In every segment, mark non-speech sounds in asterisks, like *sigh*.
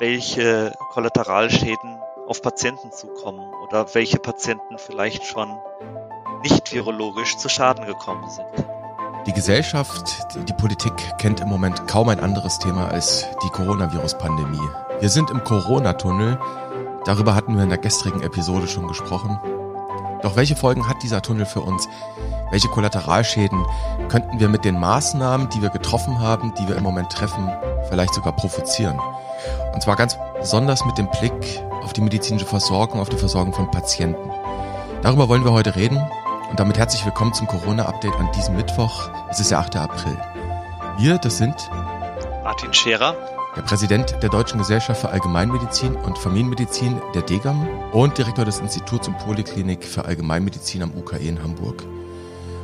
welche Kollateralschäden auf Patienten zukommen oder welche Patienten vielleicht schon nicht virologisch zu Schaden gekommen sind. Die Gesellschaft, die Politik kennt im Moment kaum ein anderes Thema als die Coronavirus-Pandemie. Wir sind im Corona-Tunnel. Darüber hatten wir in der gestrigen Episode schon gesprochen. Doch welche Folgen hat dieser Tunnel für uns? Welche Kollateralschäden könnten wir mit den Maßnahmen, die wir getroffen haben, die wir im Moment treffen, vielleicht sogar provozieren? Und zwar ganz besonders mit dem Blick auf die medizinische Versorgung, auf die Versorgung von Patienten. Darüber wollen wir heute reden und damit herzlich willkommen zum Corona-Update an diesem Mittwoch. Es ist der 8. April. Wir, das sind Martin Scherer, der Präsident der Deutschen Gesellschaft für Allgemeinmedizin und Familienmedizin der DEGAM und Direktor des Instituts und Poliklinik für Allgemeinmedizin am UKE in Hamburg.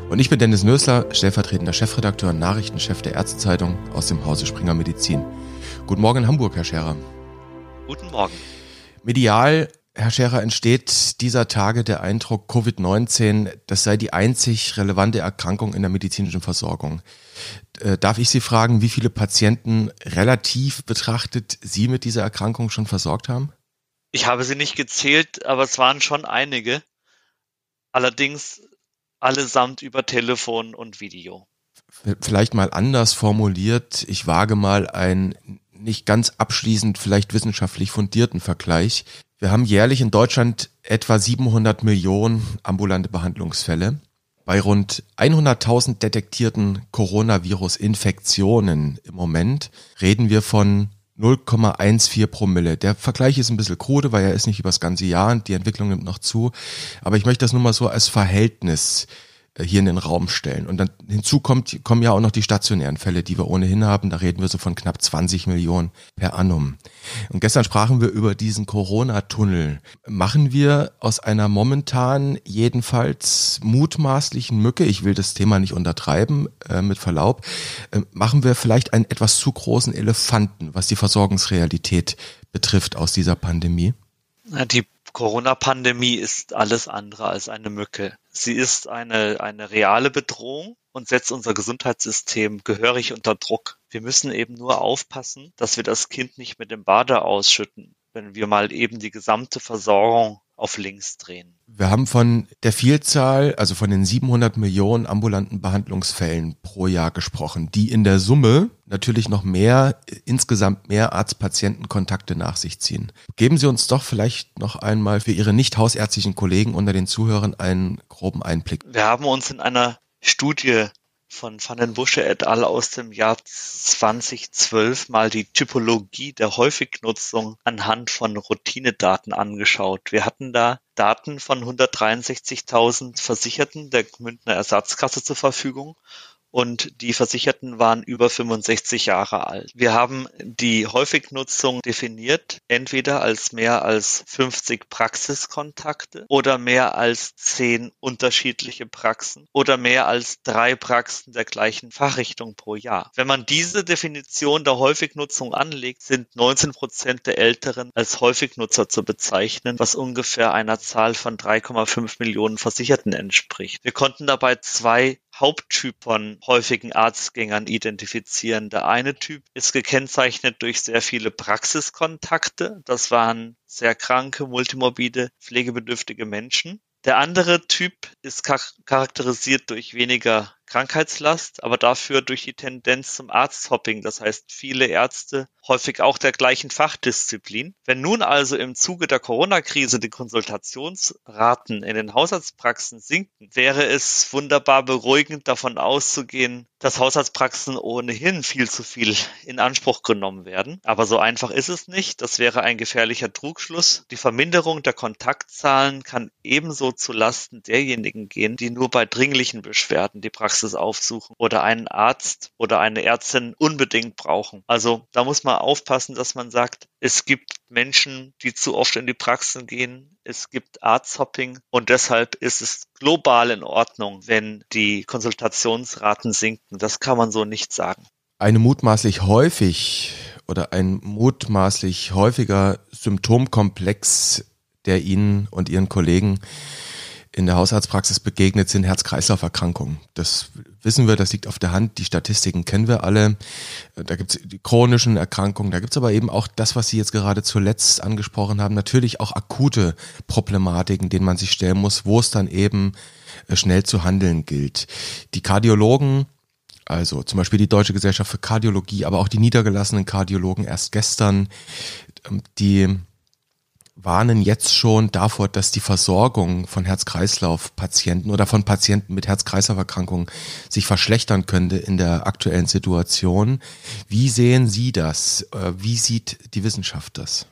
Und ich bin Dennis Nösler, stellvertretender Chefredakteur und Nachrichtenchef der Ärztezeitung aus dem Hause Springer Medizin. Guten Morgen Hamburg, Herr Scherer. Guten Morgen. Medial Herr Scherer, entsteht dieser Tage der Eindruck, Covid-19, das sei die einzig relevante Erkrankung in der medizinischen Versorgung. Äh, darf ich Sie fragen, wie viele Patienten relativ betrachtet Sie mit dieser Erkrankung schon versorgt haben? Ich habe sie nicht gezählt, aber es waren schon einige. Allerdings allesamt über Telefon und Video. Vielleicht mal anders formuliert, ich wage mal einen nicht ganz abschließend vielleicht wissenschaftlich fundierten Vergleich. Wir haben jährlich in Deutschland etwa 700 Millionen ambulante Behandlungsfälle. Bei rund 100.000 detektierten Coronavirus-Infektionen im Moment reden wir von 0,14 Promille. Der Vergleich ist ein bisschen krude, weil er ist nicht über das ganze Jahr und die Entwicklung nimmt noch zu. Aber ich möchte das nur mal so als Verhältnis hier in den Raum stellen. Und dann hinzu kommt, kommen ja auch noch die stationären Fälle, die wir ohnehin haben. Da reden wir so von knapp 20 Millionen per annum. Und gestern sprachen wir über diesen Corona-Tunnel. Machen wir aus einer momentan jedenfalls mutmaßlichen Mücke, ich will das Thema nicht untertreiben, äh, mit Verlaub, äh, machen wir vielleicht einen etwas zu großen Elefanten, was die Versorgungsrealität betrifft aus dieser Pandemie? Die Corona-Pandemie ist alles andere als eine Mücke. Sie ist eine, eine reale Bedrohung und setzt unser Gesundheitssystem gehörig unter Druck. Wir müssen eben nur aufpassen, dass wir das Kind nicht mit dem Bade ausschütten, wenn wir mal eben die gesamte Versorgung auf links drehen. Wir haben von der Vielzahl, also von den 700 Millionen ambulanten Behandlungsfällen pro Jahr gesprochen, die in der Summe natürlich noch mehr, insgesamt mehr Arzt-Patienten-Kontakte nach sich ziehen. Geben Sie uns doch vielleicht noch einmal für Ihre nicht hausärztlichen Kollegen unter den Zuhörern einen groben Einblick. Wir haben uns in einer Studie von Van den Busche et al. aus dem Jahr 2012 mal die Typologie der Häufignutzung anhand von Routinedaten angeschaut. Wir hatten da Daten von 163.000 Versicherten der Münchner Ersatzkasse zur Verfügung und die Versicherten waren über 65 Jahre alt. Wir haben die Häufignutzung definiert, entweder als mehr als 50 Praxiskontakte oder mehr als 10 unterschiedliche Praxen oder mehr als drei Praxen der gleichen Fachrichtung pro Jahr. Wenn man diese Definition der Häufignutzung anlegt, sind 19 Prozent der Älteren als Häufignutzer zu bezeichnen, was ungefähr einer Zahl von 3,5 Millionen Versicherten entspricht. Wir konnten dabei zwei Haupttyp von häufigen Arztgängern identifizieren. Der eine Typ ist gekennzeichnet durch sehr viele Praxiskontakte. Das waren sehr kranke, multimorbide, pflegebedürftige Menschen. Der andere Typ ist charakterisiert durch weniger Krankheitslast, aber dafür durch die Tendenz zum Arzthopping, das heißt viele Ärzte, häufig auch der gleichen Fachdisziplin. Wenn nun also im Zuge der Corona-Krise die Konsultationsraten in den Hausarztpraxen sinken, wäre es wunderbar beruhigend davon auszugehen, dass Hausarztpraxen ohnehin viel zu viel in Anspruch genommen werden. Aber so einfach ist es nicht. Das wäre ein gefährlicher Trugschluss. Die Verminderung der Kontaktzahlen kann ebenso zu Lasten derjenigen gehen, die nur bei dringlichen Beschwerden die Praxis Praxis aufsuchen oder einen Arzt oder eine Ärztin unbedingt brauchen. Also da muss man aufpassen, dass man sagt, es gibt Menschen, die zu oft in die Praxen gehen. Es gibt Arzthopping und deshalb ist es global in Ordnung, wenn die Konsultationsraten sinken. Das kann man so nicht sagen. Eine mutmaßlich häufig oder ein mutmaßlich häufiger Symptomkomplex, der Ihnen und Ihren Kollegen in der Hausarztpraxis begegnet, sind Herz-Kreislauf-Erkrankungen. Das wissen wir, das liegt auf der Hand, die Statistiken kennen wir alle. Da gibt es die chronischen Erkrankungen, da gibt es aber eben auch das, was Sie jetzt gerade zuletzt angesprochen haben, natürlich auch akute Problematiken, denen man sich stellen muss, wo es dann eben äh, schnell zu handeln gilt. Die Kardiologen also zum Beispiel die Deutsche Gesellschaft für Kardiologie, aber auch die niedergelassenen Kardiologen erst gestern, ähm, die warnen jetzt schon davor, dass die Versorgung von Herz-Kreislauf-Patienten oder von Patienten mit Herz-Kreislauf-Erkrankungen sich verschlechtern könnte in der aktuellen Situation. Wie sehen Sie das? Äh, wie sieht die Wissenschaft das?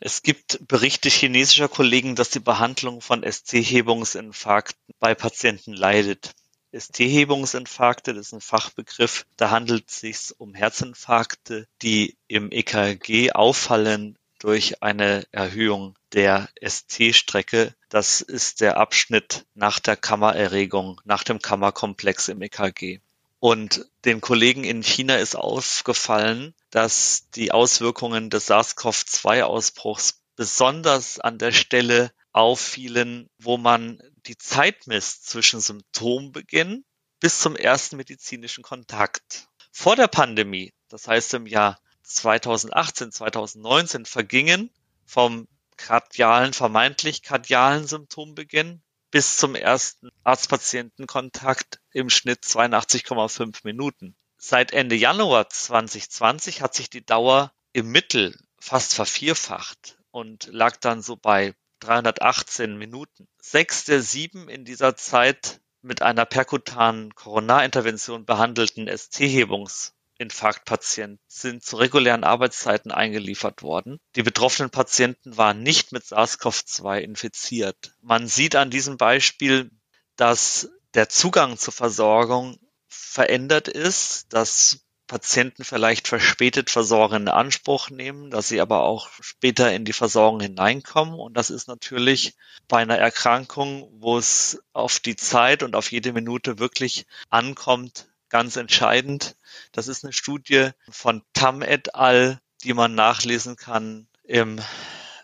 Es gibt Berichte chinesischer Kollegen, dass die Behandlung von SC-Hebungsinfarkten bei Patienten leidet. ST-Hebungsinfarkte, das ist ein Fachbegriff. Da handelt es sich um Herzinfarkte, die im EKG auffallen durch eine Erhöhung der ST-Strecke. Das ist der Abschnitt nach der Kammererregung, nach dem Kammerkomplex im EKG. Und den Kollegen in China ist aufgefallen, dass die Auswirkungen des SARS-CoV-2-Ausbruchs besonders an der Stelle auffielen, wo man die Zeit misst zwischen Symptombeginn bis zum ersten medizinischen Kontakt. Vor der Pandemie, das heißt im Jahr 2018, 2019 vergingen vom kardialen, vermeintlich kardialen Symptombeginn bis zum ersten Arzt-Patienten-Kontakt im Schnitt 82,5 Minuten. Seit Ende Januar 2020 hat sich die Dauer im Mittel fast vervierfacht und lag dann so bei 318 Minuten. Sechs der sieben in dieser Zeit mit einer perkutanen Coronarintervention behandelten ST-Hebungs Infarktpatienten sind zu regulären Arbeitszeiten eingeliefert worden. Die betroffenen Patienten waren nicht mit SARS-CoV-2 infiziert. Man sieht an diesem Beispiel, dass der Zugang zur Versorgung verändert ist, dass Patienten vielleicht verspätet Versorgung in Anspruch nehmen, dass sie aber auch später in die Versorgung hineinkommen. Und das ist natürlich bei einer Erkrankung, wo es auf die Zeit und auf jede Minute wirklich ankommt, ganz entscheidend. Das ist eine Studie von Tam et al., die man nachlesen kann im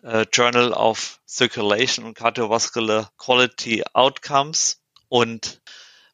äh, Journal of Circulation and Cardiovascular Quality Outcomes. Und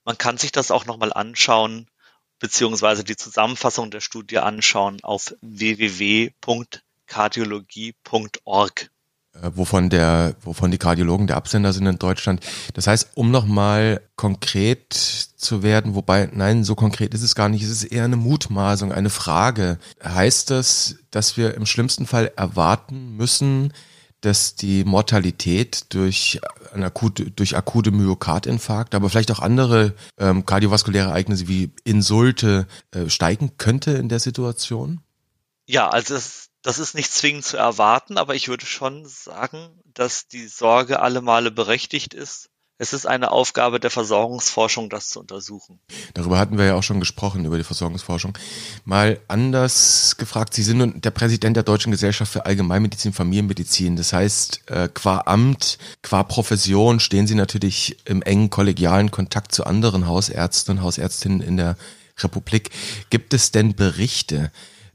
man kann sich das auch nochmal anschauen, beziehungsweise die Zusammenfassung der Studie anschauen auf www.kardiologie.org. Äh, wovon der, wovon die Kardiologen der Absender sind in Deutschland. Das heißt, um nochmal konkret zu werden, wobei, nein, so konkret ist es gar nicht, es ist eher eine Mutmaßung, eine Frage. Heißt das, dass wir im schlimmsten Fall erwarten müssen, dass die Mortalität durch, eine akute, durch akute Myokardinfarkt, aber vielleicht auch andere ähm, kardiovaskuläre Ereignisse wie Insulte äh, steigen könnte in der Situation? Ja, also es das ist nicht zwingend zu erwarten, aber ich würde schon sagen, dass die Sorge alle Male berechtigt ist. Es ist eine Aufgabe der Versorgungsforschung, das zu untersuchen. Darüber hatten wir ja auch schon gesprochen, über die Versorgungsforschung. Mal anders gefragt, Sie sind nun der Präsident der Deutschen Gesellschaft für Allgemeinmedizin, Familienmedizin. Das heißt, äh, qua Amt, qua Profession stehen Sie natürlich im engen kollegialen Kontakt zu anderen Hausärzten und Hausärztinnen in der Republik. Gibt es denn Berichte,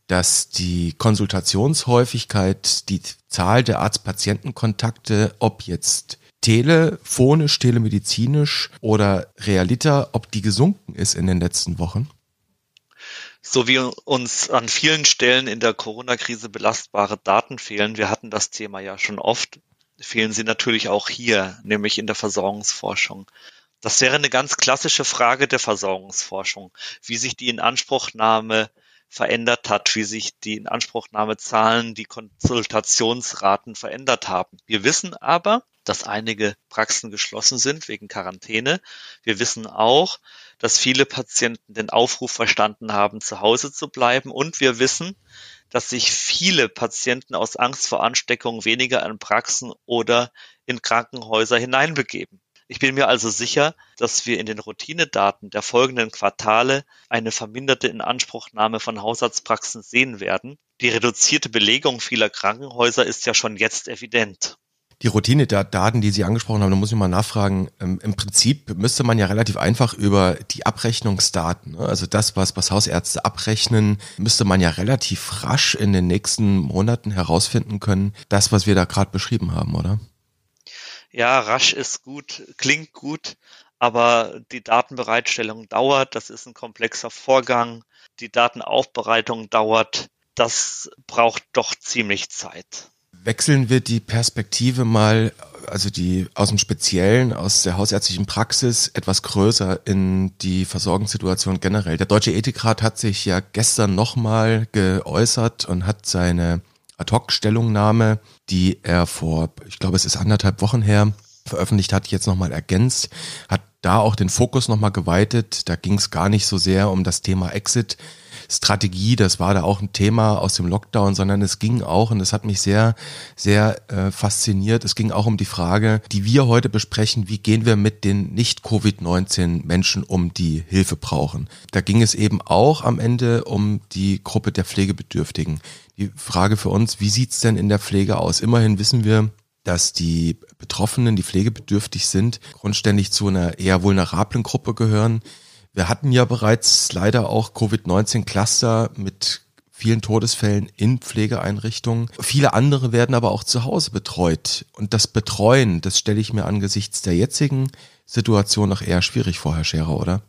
dass die Konsultationshäufigkeit, die Zahl der Arzt-Patienten-Kontakte, ob jetzt telefonisch, telemedizinisch oder realiter, ob die gesunken ist in den letzten Wochen? So wie uns an vielen Stellen in der Corona-Krise belastbare Daten fehlen, wir hatten das Thema ja schon oft, fehlen sie natürlich auch hier, nämlich in der Versorgungsforschung. Das wäre eine ganz klassische Frage der Versorgungsforschung, wie sich die Inanspruchnahme verändert hat, wie sich die Inanspruchnahmezahlen, die Konsultationsraten verändert haben. Wir wissen aber, dass einige Praxen geschlossen sind wegen Quarantäne. Wir wissen auch, dass viele Patienten den Aufruf verstanden haben, zu Hause zu bleiben. Und wir wissen, dass sich viele Patienten aus Angst vor Ansteckung weniger in Praxen oder in Krankenhäuser hineinbegeben. Ich bin mir also sicher, dass wir in den Routinedaten der folgenden Quartale eine verminderte Inanspruchnahme von Hausarztpraxen sehen werden. Die reduzierte Belegung vieler Krankenhäuser ist ja schon jetzt evident. Die Routinedaten, die Sie angesprochen haben, da muss ich mal nachfragen. Ähm, Im Prinzip müsste man ja relativ einfach über die Abrechnungsdaten, ne, also das, was, was Hausärzte abrechnen, müsste man ja relativ rasch in den nächsten Monaten herausfinden können. Das, was wir da gerade beschrieben haben, oder? Ja, rasch ist gut, klingt gut, aber die Datenbereitstellung dauert, das ist ein komplexer Vorgang, die Datenaufbereitung dauert, das braucht doch ziemlich Zeit. Wechseln wir die Perspektive mal, also die aus dem Speziellen, aus der hausärztlichen Praxis etwas größer in die Versorgungssituation generell. Der Deutsche Ethikrat hat sich ja gestern nochmal geäußert und hat seine Ad-Hoc-Stellungnahme, die er vor, ich glaube, es ist anderthalb Wochen her, veröffentlicht hat, jetzt nochmal ergänzt, hat da auch den Fokus nochmal geweitet. Da ging es gar nicht so sehr um das Thema Exit. Strategie, das war da auch ein Thema aus dem Lockdown, sondern es ging auch, und das hat mich sehr, sehr äh, fasziniert, es ging auch um die Frage, die wir heute besprechen, wie gehen wir mit den Nicht-Covid-19 Menschen um, die Hilfe brauchen. Da ging es eben auch am Ende um die Gruppe der Pflegebedürftigen. Die Frage für uns, wie sieht's denn in der Pflege aus? Immerhin wissen wir, dass die Betroffenen, die pflegebedürftig sind, grundständig zu einer eher vulnerablen Gruppe gehören. Wir hatten ja bereits leider auch Covid-19-Cluster mit vielen Todesfällen in Pflegeeinrichtungen. Viele andere werden aber auch zu Hause betreut. Und das Betreuen, das stelle ich mir angesichts der jetzigen Situation noch eher schwierig vor, Herr Scherer, oder?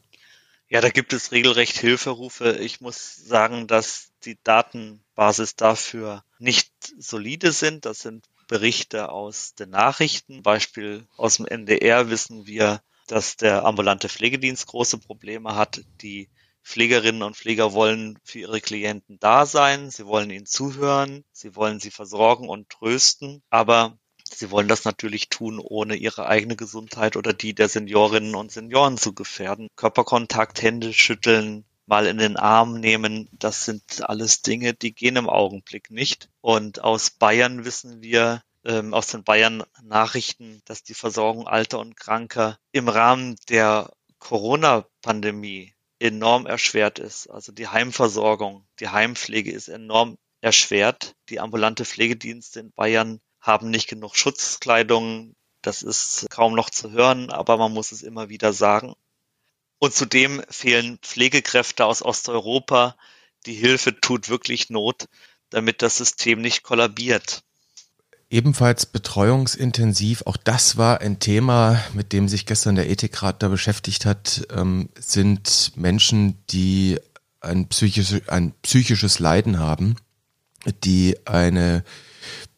Ja, da gibt es regelrecht Hilferufe. Ich muss sagen, dass die Datenbasis dafür nicht solide sind. Das sind Berichte aus den Nachrichten. Beispiel aus dem NDR wissen wir, dass der ambulante Pflegedienst große Probleme hat. Die Pflegerinnen und Pfleger wollen für ihre Klienten da sein, sie wollen ihnen zuhören, sie wollen sie versorgen und trösten, aber sie wollen das natürlich tun, ohne ihre eigene Gesundheit oder die der Seniorinnen und Senioren zu gefährden. Körperkontakt, Hände schütteln, mal in den Arm nehmen, das sind alles Dinge, die gehen im Augenblick nicht. Und aus Bayern wissen wir, ähm, aus den Bayern Nachrichten, dass die Versorgung alter und kranker im Rahmen der Corona-Pandemie enorm erschwert ist. Also die Heimversorgung, die Heimpflege ist enorm erschwert. Die ambulante Pflegedienste in Bayern haben nicht genug Schutzkleidung. Das ist kaum noch zu hören, aber man muss es immer wieder sagen. Und zudem fehlen Pflegekräfte aus Osteuropa. Die Hilfe tut wirklich Not, damit das System nicht kollabiert. Ebenfalls betreuungsintensiv, auch das war ein Thema, mit dem sich gestern der Ethikrat da beschäftigt hat, ähm, sind Menschen, die ein, psychisch, ein psychisches Leiden haben, die eine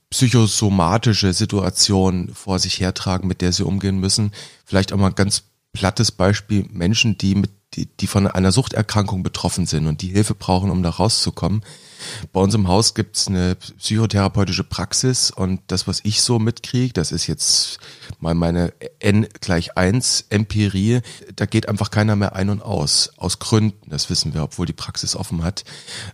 psychosomatische Situation vor sich hertragen, mit der sie umgehen müssen. Vielleicht auch mal ganz plattes Beispiel, Menschen, die mit die, die von einer Suchterkrankung betroffen sind und die Hilfe brauchen, um da rauszukommen. Bei uns im Haus gibt's eine psychotherapeutische Praxis und das, was ich so mitkriege, das ist jetzt mal meine N gleich eins Empirie, da geht einfach keiner mehr ein und aus. Aus Gründen, das wissen wir, obwohl die Praxis offen hat.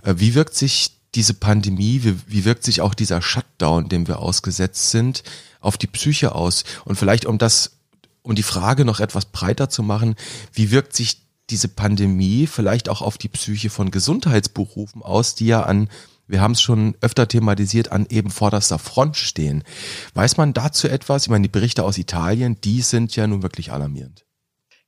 Äh, wie wirkt sich diese Pandemie, wie, wie wirkt sich auch dieser Shutdown, dem wir ausgesetzt sind, auf die Psyche aus? Und vielleicht um das um die Frage noch etwas breiter zu machen, wie wirkt sich diese Pandemie vielleicht auch auf die Psyche von Gesundheitsberufen aus, die ja an, wir haben es schon öfter thematisiert, an eben vorderster Front stehen. Weiß man dazu etwas? Ich meine, die Berichte aus Italien, die sind ja nun wirklich alarmierend.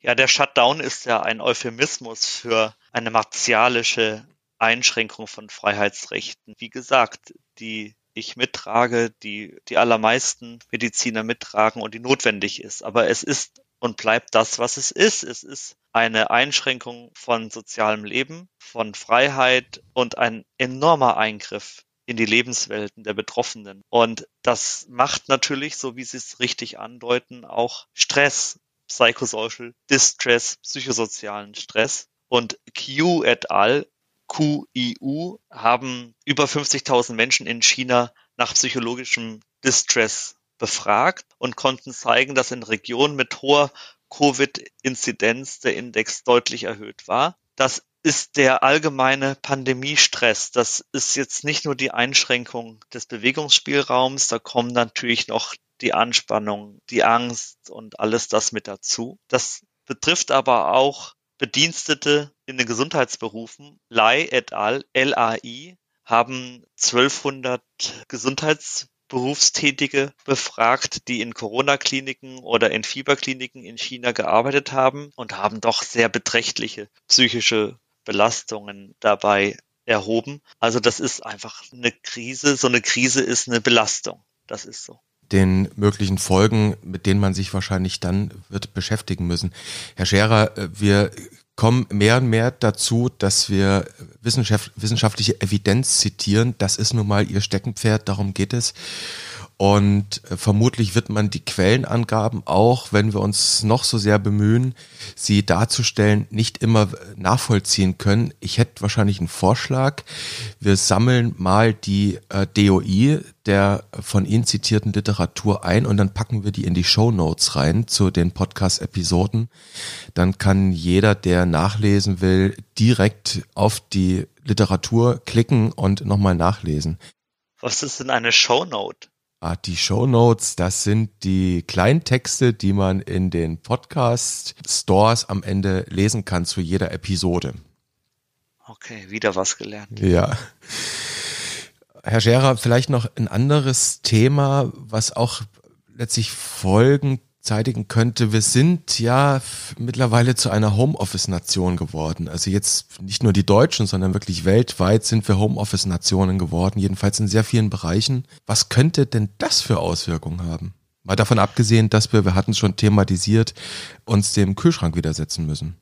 Ja, der Shutdown ist ja ein Euphemismus für eine martialische Einschränkung von Freiheitsrechten. Wie gesagt, die ich mittrage, die die allermeisten Mediziner mittragen und die notwendig ist. Aber es ist und bleibt das, was es ist. Es ist eine Einschränkung von sozialem Leben, von Freiheit und ein enormer Eingriff in die Lebenswelten der Betroffenen. Und das macht natürlich, so wie Sie es richtig andeuten, auch Stress, Psychosocial Distress, psychosozialen Stress. Und Q et al. QIU haben über 50.000 Menschen in China nach psychologischem Distress befragt und konnten zeigen, dass in Regionen mit hoher Covid-Inzidenz der Index deutlich erhöht war. Das ist der allgemeine Pandemiestress. Das ist jetzt nicht nur die Einschränkung des Bewegungsspielraums, da kommen natürlich noch die Anspannung, die Angst und alles das mit dazu. Das betrifft aber auch Bedienstete in den Gesundheitsberufen. Lai et al., LAI, haben 1200 Gesundheits Berufstätige befragt, die in Corona-Kliniken oder in Fieberkliniken in China gearbeitet haben und haben doch sehr beträchtliche psychische Belastungen dabei erhoben. Also das ist einfach eine Krise. So eine Krise ist eine Belastung. Das ist so. Den möglichen Folgen, mit denen man sich wahrscheinlich dann wird beschäftigen müssen. Herr Scherer, äh, wir kommen mehr und mehr dazu, dass wir wissenschaftliche Evidenz zitieren. Das ist nun mal Ihr Steckenpferd, darum geht es. Und äh, vermutlich wird man die Quellenangaben auch, wenn wir uns noch so sehr bemühen, sie darzustellen, nicht immer nachvollziehen können. Ich hätte wahrscheinlich einen Vorschlag. Wir sammeln mal die äh, DOI der von Ihnen zitierten Literatur ein und dann packen wir die in die Show Notes rein zu den Podcast-Episoden. Dann kann jeder, der nachlesen will, direkt auf die Literatur klicken und nochmal nachlesen. Was ist denn eine Show Note? Ah, die Show Notes, das sind die Kleintexte, die man in den Podcast-Stores am Ende lesen kann zu jeder Episode. Okay, wieder was gelernt. Ja. Herr Scherer, vielleicht noch ein anderes Thema, was auch letztlich Folgen zeitigen könnte, wir sind ja mittlerweile zu einer Homeoffice-Nation geworden. Also jetzt nicht nur die Deutschen, sondern wirklich weltweit sind wir Homeoffice-Nationen geworden, jedenfalls in sehr vielen Bereichen. Was könnte denn das für Auswirkungen haben? Mal davon abgesehen, dass wir, wir hatten es schon thematisiert, uns dem Kühlschrank widersetzen müssen.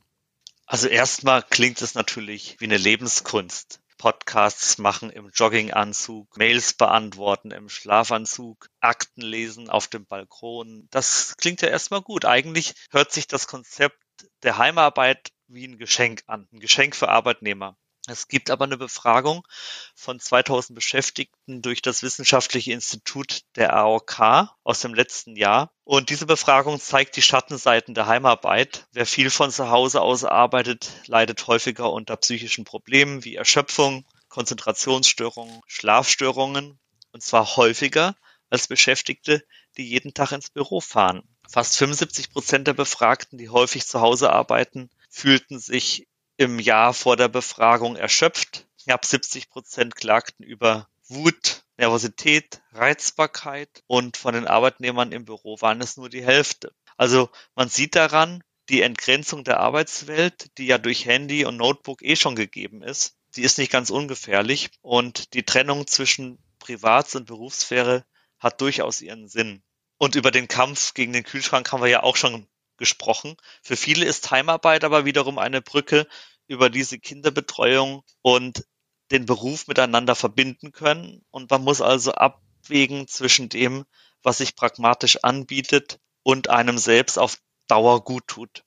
Also erstmal klingt es natürlich wie eine Lebenskunst. Podcasts machen im Jogginganzug, Mails beantworten im Schlafanzug, Akten lesen auf dem Balkon. Das klingt ja erstmal gut. Eigentlich hört sich das Konzept der Heimarbeit wie ein Geschenk an, ein Geschenk für Arbeitnehmer. Es gibt aber eine Befragung von 2000 Beschäftigten durch das Wissenschaftliche Institut der AOK aus dem letzten Jahr. Und diese Befragung zeigt die Schattenseiten der Heimarbeit. Wer viel von zu Hause aus arbeitet, leidet häufiger unter psychischen Problemen wie Erschöpfung, Konzentrationsstörungen, Schlafstörungen. Und zwar häufiger als Beschäftigte, die jeden Tag ins Büro fahren. Fast 75 Prozent der Befragten, die häufig zu Hause arbeiten, fühlten sich im Jahr vor der Befragung erschöpft. Knapp 70 Prozent klagten über Wut, Nervosität, Reizbarkeit und von den Arbeitnehmern im Büro waren es nur die Hälfte. Also man sieht daran, die Entgrenzung der Arbeitswelt, die ja durch Handy und Notebook eh schon gegeben ist, die ist nicht ganz ungefährlich und die Trennung zwischen Privats- und Berufssphäre hat durchaus ihren Sinn. Und über den Kampf gegen den Kühlschrank haben wir ja auch schon gesprochen. Für viele ist Heimarbeit aber wiederum eine Brücke über diese Kinderbetreuung und den Beruf miteinander verbinden können. Und man muss also abwägen zwischen dem, was sich pragmatisch anbietet und einem selbst auf Dauer gut tut.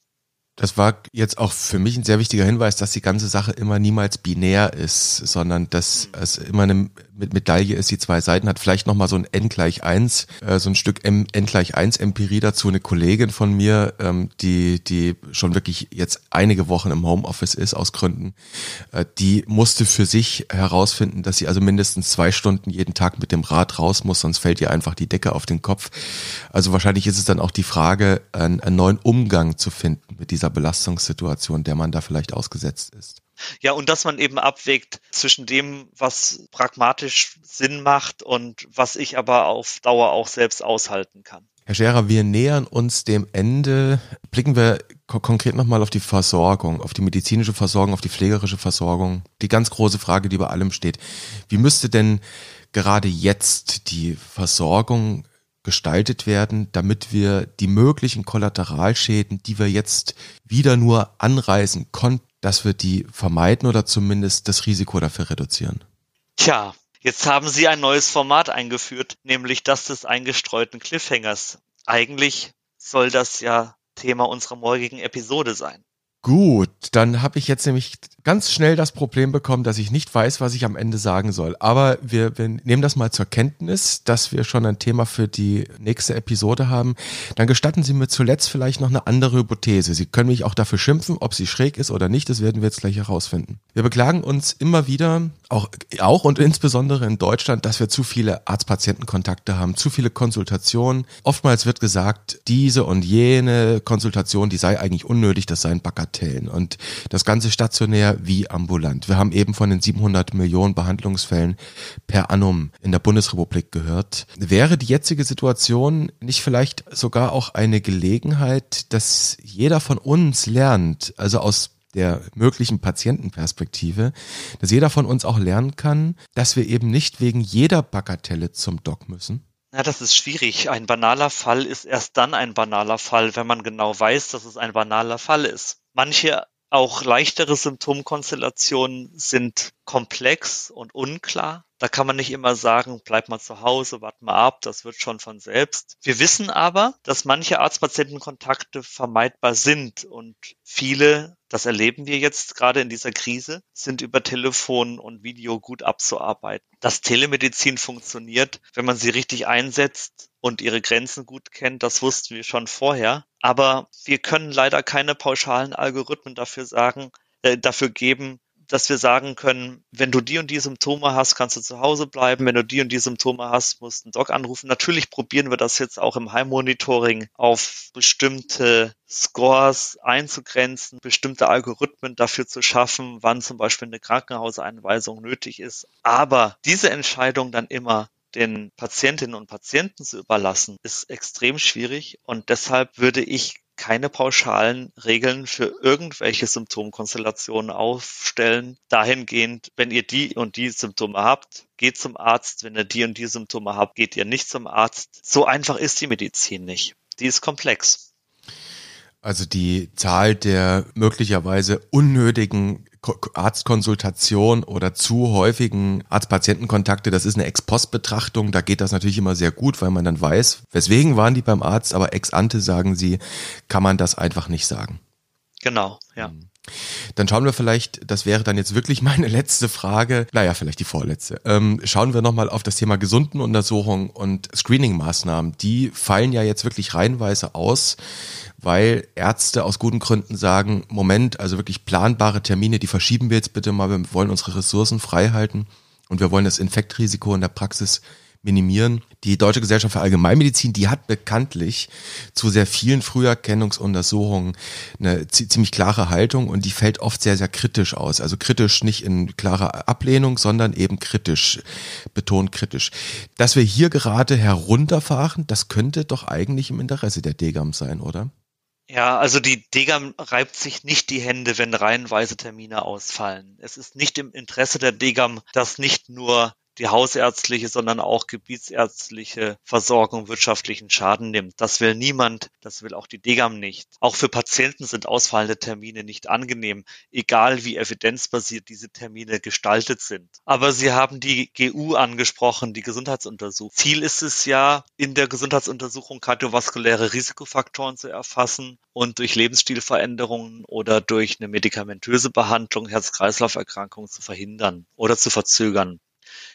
Das war jetzt auch für mich ein sehr wichtiger Hinweis, dass die ganze Sache immer niemals binär ist, sondern dass mhm. es immer eine Medaille ist, die zwei Seiten hat. Vielleicht nochmal so ein N gleich eins, äh, so ein Stück M, N gleich eins Empirie dazu. Eine Kollegin von mir, ähm, die, die schon wirklich jetzt einige Wochen im Homeoffice ist aus Gründen, äh, die musste für sich herausfinden, dass sie also mindestens zwei Stunden jeden Tag mit dem Rad raus muss, sonst fällt ihr einfach die Decke auf den Kopf. Also wahrscheinlich ist es dann auch die Frage, einen, einen neuen Umgang zu finden mit dieser Belastungssituation, der man da vielleicht ausgesetzt ist. Ja, und dass man eben abwägt zwischen dem, was pragmatisch Sinn macht und was ich aber auf Dauer auch selbst aushalten kann. Herr Scherer, wir nähern uns dem Ende. Blicken wir konkret nochmal auf die Versorgung, auf die medizinische Versorgung, auf die pflegerische Versorgung. Die ganz große Frage, die bei allem steht. Wie müsste denn gerade jetzt die Versorgung gestaltet werden, damit wir die möglichen Kollateralschäden, die wir jetzt wieder nur anreißen konnten, dass wir die vermeiden oder zumindest das Risiko dafür reduzieren? Tja, jetzt haben Sie ein neues Format eingeführt, nämlich das des eingestreuten Cliffhangers. Eigentlich soll das ja Thema unserer morgigen Episode sein. Gut, dann habe ich jetzt nämlich ganz schnell das Problem bekommen, dass ich nicht weiß, was ich am Ende sagen soll. Aber wir, wir nehmen das mal zur Kenntnis, dass wir schon ein Thema für die nächste Episode haben. Dann gestatten Sie mir zuletzt vielleicht noch eine andere Hypothese. Sie können mich auch dafür schimpfen, ob sie schräg ist oder nicht. Das werden wir jetzt gleich herausfinden. Wir beklagen uns immer wieder, auch, auch und insbesondere in Deutschland, dass wir zu viele Arzt-Patienten-Kontakte haben, zu viele Konsultationen. Oftmals wird gesagt, diese und jene Konsultation, die sei eigentlich unnötig, das sei ein Bagatellen. Und das Ganze stationär wie ambulant. Wir haben eben von den 700 Millionen Behandlungsfällen per annum in der Bundesrepublik gehört. Wäre die jetzige Situation nicht vielleicht sogar auch eine Gelegenheit, dass jeder von uns lernt, also aus der möglichen Patientenperspektive, dass jeder von uns auch lernen kann, dass wir eben nicht wegen jeder Bagatelle zum Doc müssen, Ja, das ist schwierig. Ein banaler Fall ist erst dann ein banaler Fall, wenn man genau weiß, dass es ein banaler Fall ist. Manche auch leichtere Symptomkonstellationen sind komplex und unklar. Da kann man nicht immer sagen, bleib mal zu Hause, warte mal ab, das wird schon von selbst. Wir wissen aber, dass manche Arzt-Patienten-Kontakte vermeidbar sind und viele, das erleben wir jetzt gerade in dieser Krise, sind über Telefon und Video gut abzuarbeiten. Dass Telemedizin funktioniert, wenn man sie richtig einsetzt und ihre Grenzen gut kennt, das wussten wir schon vorher. Aber wir können leider keine pauschalen Algorithmen dafür sagen, äh, dafür geben, dass wir sagen können, wenn du die und die Symptome hast, kannst du zu Hause bleiben. Wenn du die und die Symptome hast, musst du einen Doc anrufen. Natürlich probieren wir das jetzt auch im Heimmonitoring auf bestimmte Scores einzugrenzen, bestimmte Algorithmen dafür zu schaffen, wann zum Beispiel eine Krankenhauseinweisung nötig ist. Aber diese Entscheidung dann immer den Patientinnen und Patienten zu überlassen, ist extrem schwierig und deshalb würde ich keine pauschalen Regeln für irgendwelche Symptomkonstellationen aufstellen. Dahingehend, wenn ihr die und die Symptome habt, geht zum Arzt. Wenn ihr die und die Symptome habt, geht ihr nicht zum Arzt. So einfach ist die Medizin nicht. Die ist komplex. Also die Zahl der möglicherweise unnötigen Arztkonsultation oder zu häufigen Arzt-Patienten-Kontakte, das ist eine Ex-Post-Betrachtung. Da geht das natürlich immer sehr gut, weil man dann weiß, weswegen waren die beim Arzt, aber ex ante sagen sie, kann man das einfach nicht sagen. Genau, ja. Mhm. Dann schauen wir vielleicht, das wäre dann jetzt wirklich *laughs* meine letzte Frage, naja, vielleicht die vorletzte. Ähm, schauen wir nochmal auf das Thema Gesundenuntersuchung und Screening-Maßnahmen. Die fallen ja jetzt wirklich reihenweise aus, weil Ärzte aus guten Gründen sagen, Moment, also wirklich planbare Termine, die verschieben wir jetzt bitte mal, wir wollen unsere Ressourcen frei halten und wir wollen das Infektrisiko in der Praxis minimieren. Die Deutsche Gesellschaft für Allgemeinmedizin, die hat bekanntlich zu sehr vielen Früherkennungsuntersuchungen eine ziemlich klare Haltung und die fällt oft sehr, sehr kritisch aus. Also kritisch nicht in klarer Ablehnung, sondern eben kritisch, betont kritisch. Dass wir hier gerade herunterfahren, das könnte doch eigentlich im Interesse der Degam sein, oder? Ja, also die Degam reibt sich nicht die Hände, wenn reihenweise Termine ausfallen. Es ist nicht im Interesse der Degam, dass nicht nur die hausärztliche, sondern auch gebietsärztliche Versorgung wirtschaftlichen Schaden nimmt. Das will niemand, das will auch die Degam nicht. Auch für Patienten sind ausfallende Termine nicht angenehm, egal wie evidenzbasiert diese Termine gestaltet sind. Aber Sie haben die GU angesprochen, die Gesundheitsuntersuchung. Ziel ist es ja, in der Gesundheitsuntersuchung kardiovaskuläre Risikofaktoren zu erfassen und durch Lebensstilveränderungen oder durch eine medikamentöse Behandlung Herz-Kreislauf-Erkrankungen zu verhindern oder zu verzögern.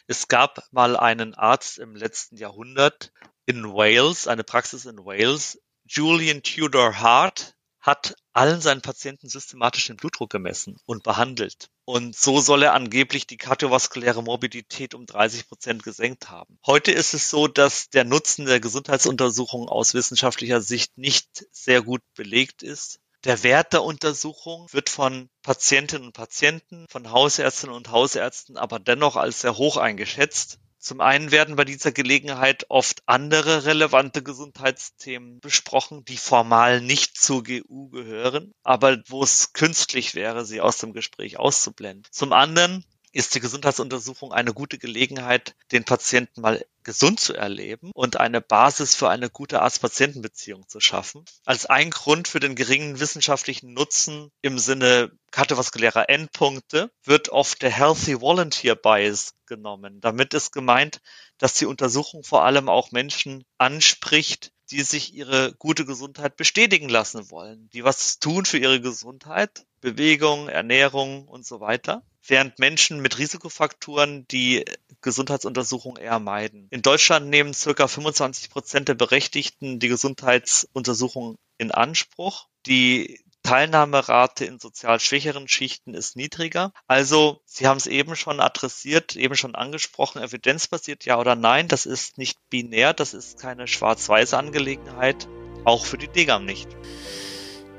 Es gab mal einen Arzt im letzten Jahrhundert in Wales, eine Praxis in Wales, Julian Tudor Hart, hat allen seinen Patienten systematisch den Blutdruck gemessen und behandelt. Und so soll er angeblich die kardiovaskuläre Morbidität um 30 Prozent gesenkt haben. Heute ist es so, dass der Nutzen der Gesundheitsuntersuchung aus wissenschaftlicher Sicht nicht sehr gut belegt ist. Der Wert der Untersuchung wird von Patientinnen und Patienten, von Hausärztinnen und Hausärzten aber dennoch als sehr hoch eingeschätzt. Zum einen werden bei dieser Gelegenheit oft andere relevante Gesundheitsthemen besprochen, die formal nicht zur GU gehören, aber wo es künstlich wäre, sie aus dem Gespräch auszublenden. Zum anderen ist die Gesundheitsuntersuchung eine gute Gelegenheit, den Patienten mal gesund zu erleben und eine Basis für eine gute Arzt-Patienten-Beziehung zu schaffen. Als ein Grund für den geringen wissenschaftlichen Nutzen im Sinne kardiovaskulärer Endpunkte wird oft der Healthy Volunteer Bias genommen. Damit ist gemeint, dass die Untersuchung vor allem auch Menschen anspricht, die sich ihre gute Gesundheit bestätigen lassen wollen, die was tun für ihre Gesundheit, Bewegung, Ernährung und so weiter während Menschen mit Risikofaktoren die Gesundheitsuntersuchung eher meiden. In Deutschland nehmen circa 25 Prozent der Berechtigten die Gesundheitsuntersuchung in Anspruch. Die Teilnahmerate in sozial schwächeren Schichten ist niedriger. Also, Sie haben es eben schon adressiert, eben schon angesprochen, evidenzbasiert ja oder nein, das ist nicht binär, das ist keine schwarz-weiße Angelegenheit, auch für die DGAM nicht.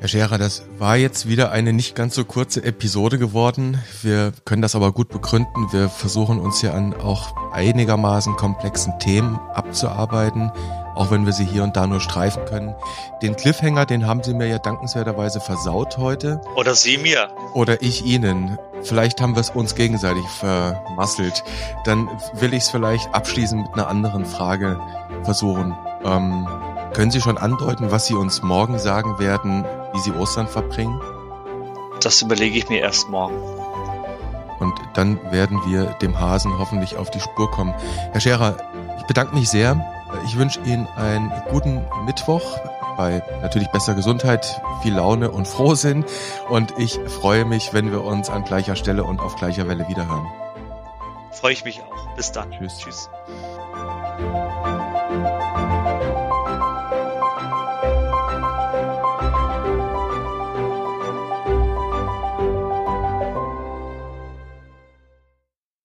Herr Scherer, das war jetzt wieder eine nicht ganz so kurze Episode geworden. Wir können das aber gut begründen. Wir versuchen uns hier an auch einigermaßen komplexen Themen abzuarbeiten, auch wenn wir sie hier und da nur streifen können. Den Cliffhanger, den haben Sie mir ja dankenswerterweise versaut heute. Oder Sie mir. Oder ich Ihnen. Vielleicht haben wir es uns gegenseitig vermasselt. Dann will ich es vielleicht abschließen mit einer anderen Frage. versuchen. Ähm, können Sie schon andeuten, was Sie uns morgen sagen werden, wie Sie Ostern verbringen? Das überlege ich mir erst morgen. Und dann werden wir dem Hasen hoffentlich auf die Spur kommen. Herr Scherer, ich bedanke mich sehr. Ich wünsche Ihnen einen guten Mittwoch bei natürlich besser Gesundheit, viel Laune und Frohsinn. Und ich freue mich, wenn wir uns an gleicher Stelle und auf gleicher Welle wiederhören. Freue ich mich auch. Bis dann. Tschüss. Tschüss.